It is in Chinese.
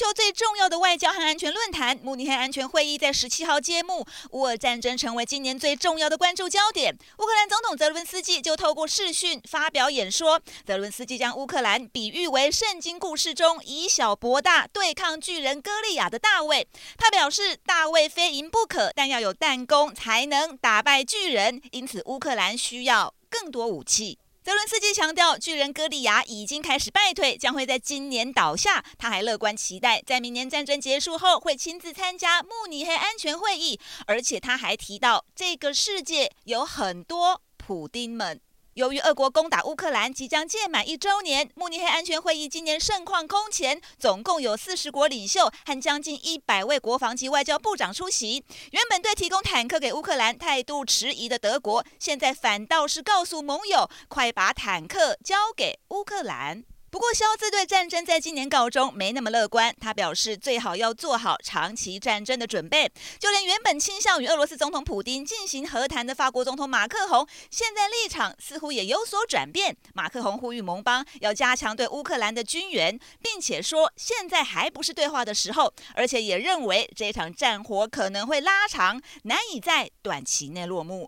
球最重要的外交和安全论坛——慕尼黑安全会议在十七号揭幕，乌俄战争成为今年最重要的关注焦点。乌克兰总统泽伦斯基就透过视讯发表演说，泽伦斯基将乌克兰比喻为圣经故事中以小博大对抗巨人歌利亚的大卫。他表示，大卫非赢不可，但要有弹弓才能打败巨人，因此乌克兰需要更多武器。泽伦斯基强调，巨人哥利亚已经开始败退，将会在今年倒下。他还乐观期待，在明年战争结束后会亲自参加慕尼黑安全会议，而且他还提到，这个世界有很多普丁们。由于俄国攻打乌克兰即将届满一周年，慕尼黑安全会议今年盛况空前，总共有四十国领袖和将近一百位国防及外交部长出席。原本对提供坦克给乌克兰态度迟疑的德国，现在反倒是告诉盟友，快把坦克交给乌克兰。不过，肖兹对战争在今年告终没那么乐观。他表示，最好要做好长期战争的准备。就连原本倾向与俄罗斯总统普丁进行和谈的法国总统马克宏，现在立场似乎也有所转变。马克宏呼吁盟邦要加强对乌克兰的军援，并且说现在还不是对话的时候，而且也认为这场战火可能会拉长，难以在短期内落幕。